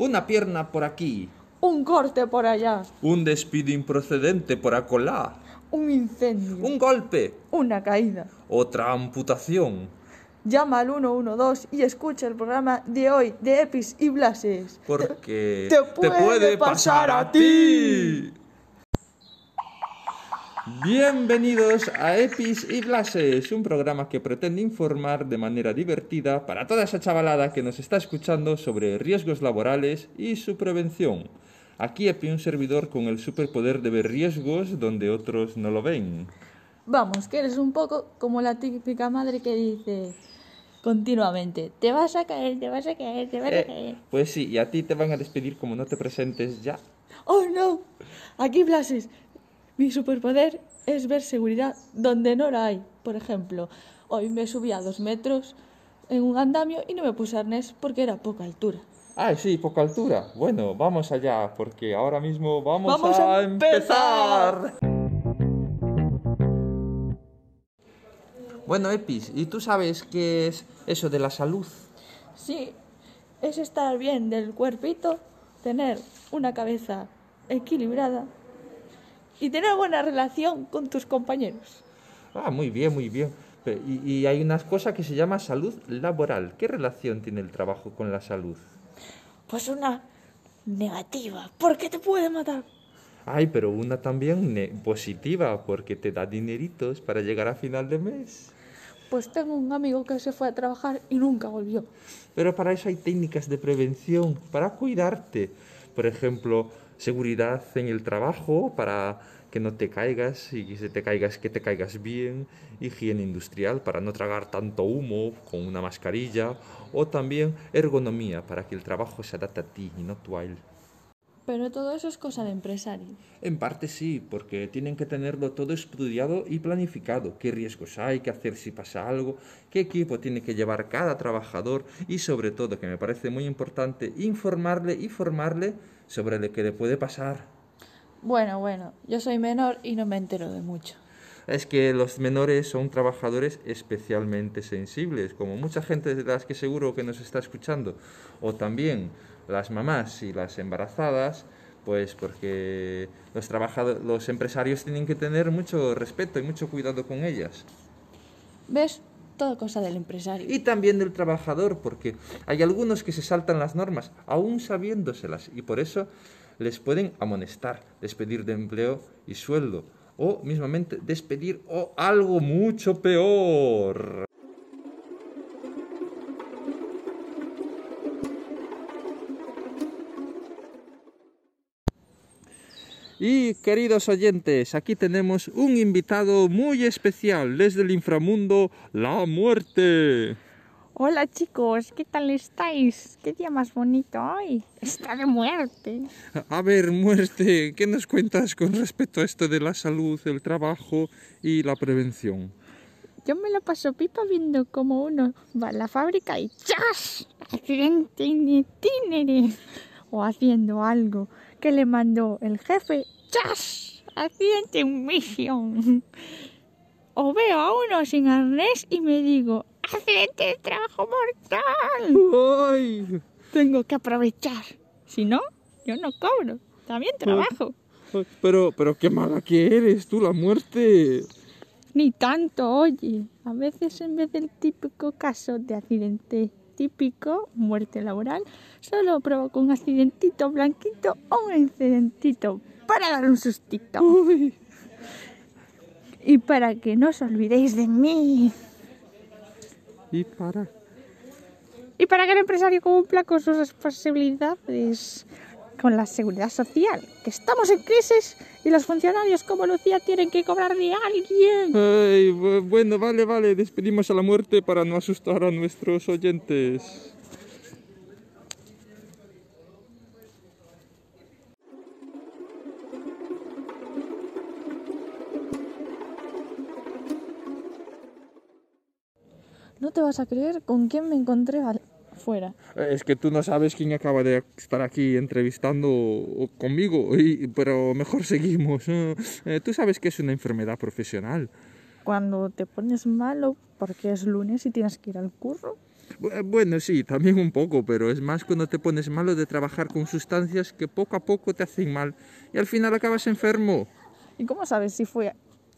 Una pierna por aquí. Un corte por allá. Un despido improcedente por acolá. Un incendio. Un golpe. Una caída. Otra amputación. Llama al 112 y escucha el programa de hoy de Epis y Blases. Porque Te puede pasar a ti. Bienvenidos a Epis y Blases, un programa que pretende informar de manera divertida para toda esa chavalada que nos está escuchando sobre riesgos laborales y su prevención. Aquí Epi, un servidor con el superpoder de ver riesgos donde otros no lo ven. Vamos, que eres un poco como la típica madre que dice continuamente, te vas a caer, te vas a caer, te vas a Eh, caer. pues sí, y a ti te van a despedir como no te presentes ya. Oh no, aquí Blases, mi superpoder es ver seguridad donde no la hay. Por ejemplo, hoy me subí a dos metros en un andamio y no me puse arnés porque era poca altura. Ah, sí, poca altura. Bueno, vamos allá, porque ahora mismo vamos, Vamos a, a empezar. Bueno, Epis, ¿y tú sabes qué es eso de la salud? Sí, es estar bien del cuerpito, tener una cabeza equilibrada y tener buena relación con tus compañeros. Ah, muy bien, muy bien. Y, y hay una cosa que se llama salud laboral. ¿Qué relación tiene el trabajo con la salud? Pues una negativa, porque te puede matar. Ay, pero una también positiva, porque te da dineritos para llegar a final de mes. Pues tengo un amigo que se fue a trabajar y nunca volvió. Pero para eso hay técnicas de prevención, para cuidarte. Por ejemplo, seguridad en el trabajo, para que no te caigas y que si te caigas, que te caigas bien. Higiene industrial, para no tragar tanto humo con una mascarilla. O también ergonomía, para que el trabajo se adapte a ti y no tú a él. Pero todo eso es cosa de empresario. En parte sí, porque tienen que tenerlo todo estudiado y planificado. ¿Qué riesgos hay? ¿Qué hacer si pasa algo? ¿Qué equipo tiene que llevar cada trabajador? Y sobre todo, que me parece muy importante, informarle y formarle sobre lo que le puede pasar. Bueno, bueno, yo soy menor y no me entero de mucho. Es que los menores son trabajadores especialmente sensibles, como mucha gente de las que seguro que nos está escuchando. O también las mamás y las embarazadas, pues porque los, los empresarios tienen que tener mucho respeto y mucho cuidado con ellas. ¿Ves? Cosa del empresario. Y también del trabajador, porque hay algunos que se saltan las normas, aún sabiéndoselas, y por eso les pueden amonestar, despedir de empleo y sueldo, o mismamente despedir o algo mucho peor. Y queridos oyentes, aquí tenemos un invitado muy especial desde el inframundo, la muerte. Hola chicos, ¿qué tal estáis? ¿Qué día más bonito hoy? Está de muerte. A ver, muerte, ¿qué nos cuentas con respecto a esto de la salud, el trabajo y la prevención? Yo me lo paso pipa viendo como uno va a la fábrica y ¡chas! Accidente in itinere. O haciendo algo que le mandó el jefe. ¡chas! Accidente en misión. O veo a uno sin arnés y me digo ¡accidente de trabajo mortal! ¡Ay! Tengo que aprovechar. Si no, yo no cobro. También trabajo. Pero, pero qué mala que eres tú, la muerte. Ni tanto, oye. A veces en vez del típico caso de accidente típico, muerte laboral, solo provoco un accidentito blanquito o un incidentito para dar un sustito. Uy. Y para que no os olvidéis de mí. Y para. Y para que el empresario cumpla con sus responsabilidades con la seguridad social. Que estamos en crisis y los funcionarios como Lucía tienen que cobrar de alguien. Ay, bueno, vale, vale, despedimos a la muerte para no asustar a nuestros oyentes. No te vas a creer con quién me encontré al- fuera. Es que tú no sabes quién acaba de estar aquí entrevistando conmigo, y- pero mejor seguimos. Eh, tú sabes que es una enfermedad profesional. Cuando te pones malo porque es lunes y tienes que ir al curro. Bu- Bueno, sí, también un poco, pero es más cuando te pones malo de trabajar con sustancias que poco a poco te hacen mal y al final acabas enfermo. ¿Y cómo sabes si fue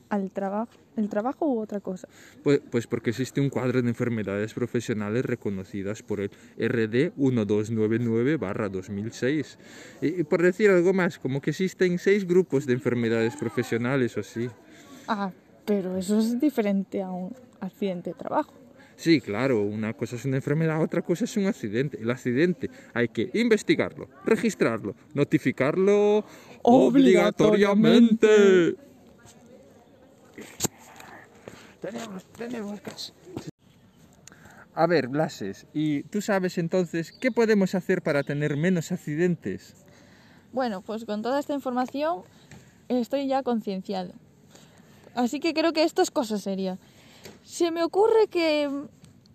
al trabajo, el trabajo u otra cosa? Pues, pues porque existe un cuadro de enfermedades profesionales reconocidas por el RD 1299-2006. Y, y por decir algo más, como que existen seis grupos de enfermedades profesionales o así. Ah, pero eso es diferente a un accidente de trabajo. Sí, claro, una cosa es una enfermedad, otra cosa es un accidente. El accidente hay que investigarlo, registrarlo, notificarlo obligatoriamente. Tenemos, tenemos caso. A ver, Blases, ¿y tú sabes entonces qué podemos hacer para tener menos accidentes? Bueno, pues con toda esta información estoy ya concienciado. Así que creo que esto es cosa seria. Se me ocurre que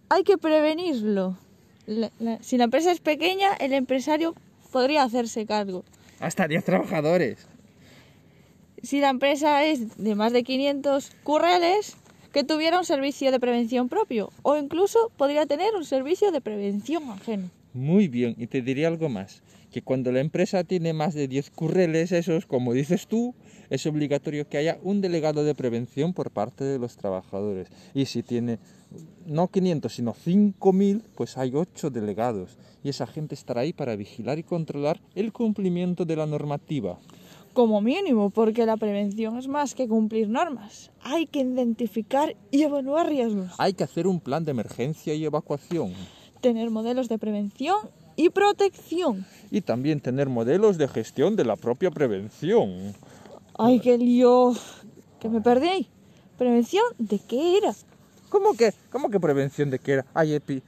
hay que prevenirlo. La- la- si la empresa es pequeña, el empresario podría hacerse cargo. Hasta 10 trabajadores. Si la empresa es de más de 500 curreles, que tuviera un servicio de prevención propio o incluso podría tener un servicio de prevención ajeno. Muy bien, y te diré algo más, que cuando la empresa tiene más de 10 curreles, esos, como dices tú, es obligatorio que haya un delegado de prevención por parte de los trabajadores. Y si tiene no 500, sino 5.000, pues hay 8 delegados. Y esa gente estará ahí para vigilar y controlar el cumplimiento de la normativa. Como mínimo, porque la prevención es más que cumplir normas. Hay que identificar y evaluar riesgos, Hay que hacer un plan de emergencia y evacuación. tener modelos de prevención y protección. Y también tener modelos de gestión de la propia prevención. Ay, qué lío. Que me perdí. ¿Prevención de qué era? ¿Cómo que, cómo que prevención de qué era? Ay, Epi,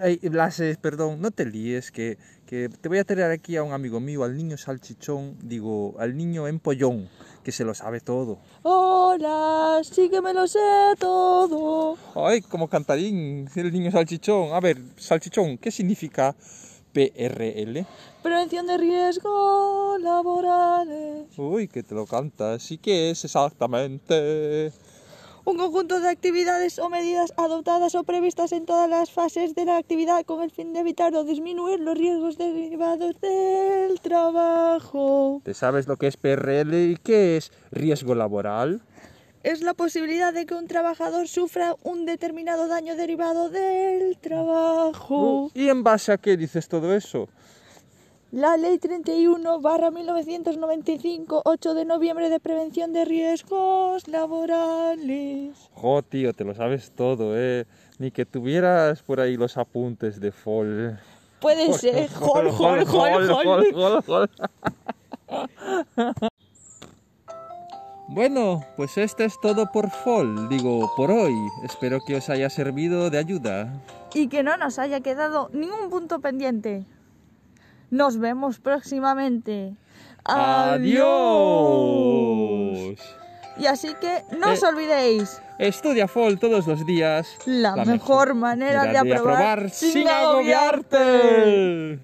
ay, Blases, perdón, no te líes, que, que te voy a traer aquí a un amigo mío, al niño salchichón, digo, al niño empollón, que se lo sabe todo. Hola, sí que me lo sé todo. Ay, como cantarín, el niño salchichón. A ver, salchichón, ¿qué significa PRL? Prevención de riesgos laborales. Uy, que te lo cantas. ¿Y qué es exactamente? Un conjunto de actividades o medidas adoptadas o previstas en todas las fases de la actividad con el fin de evitar o disminuir los riesgos derivados del trabajo. ¿Te sabes lo que es PRL y qué es riesgo laboral? Es la posibilidad de que un trabajador sufra un determinado daño derivado del trabajo. ¿Y en base a qué dices todo eso? La Ley 31 barra 1995, 8 de noviembre de prevención de riesgos laborales. Jo, tío, te lo sabes todo, ¿eh? Ni que tuvieras por ahí los apuntes de Fol. Puede ser. Jol, jol, jol, jol. jol, jol. Bueno, pues esto es todo por Fol, digo, por hoy. Espero que os haya servido de ayuda. Y que no nos haya quedado ningún punto pendiente. Nos vemos próximamente. ¡Adiós! Y así que no os Eh. olvidéis, Estudia Fol todos los días. la, mejor manera de aprobar, sin agobiarte.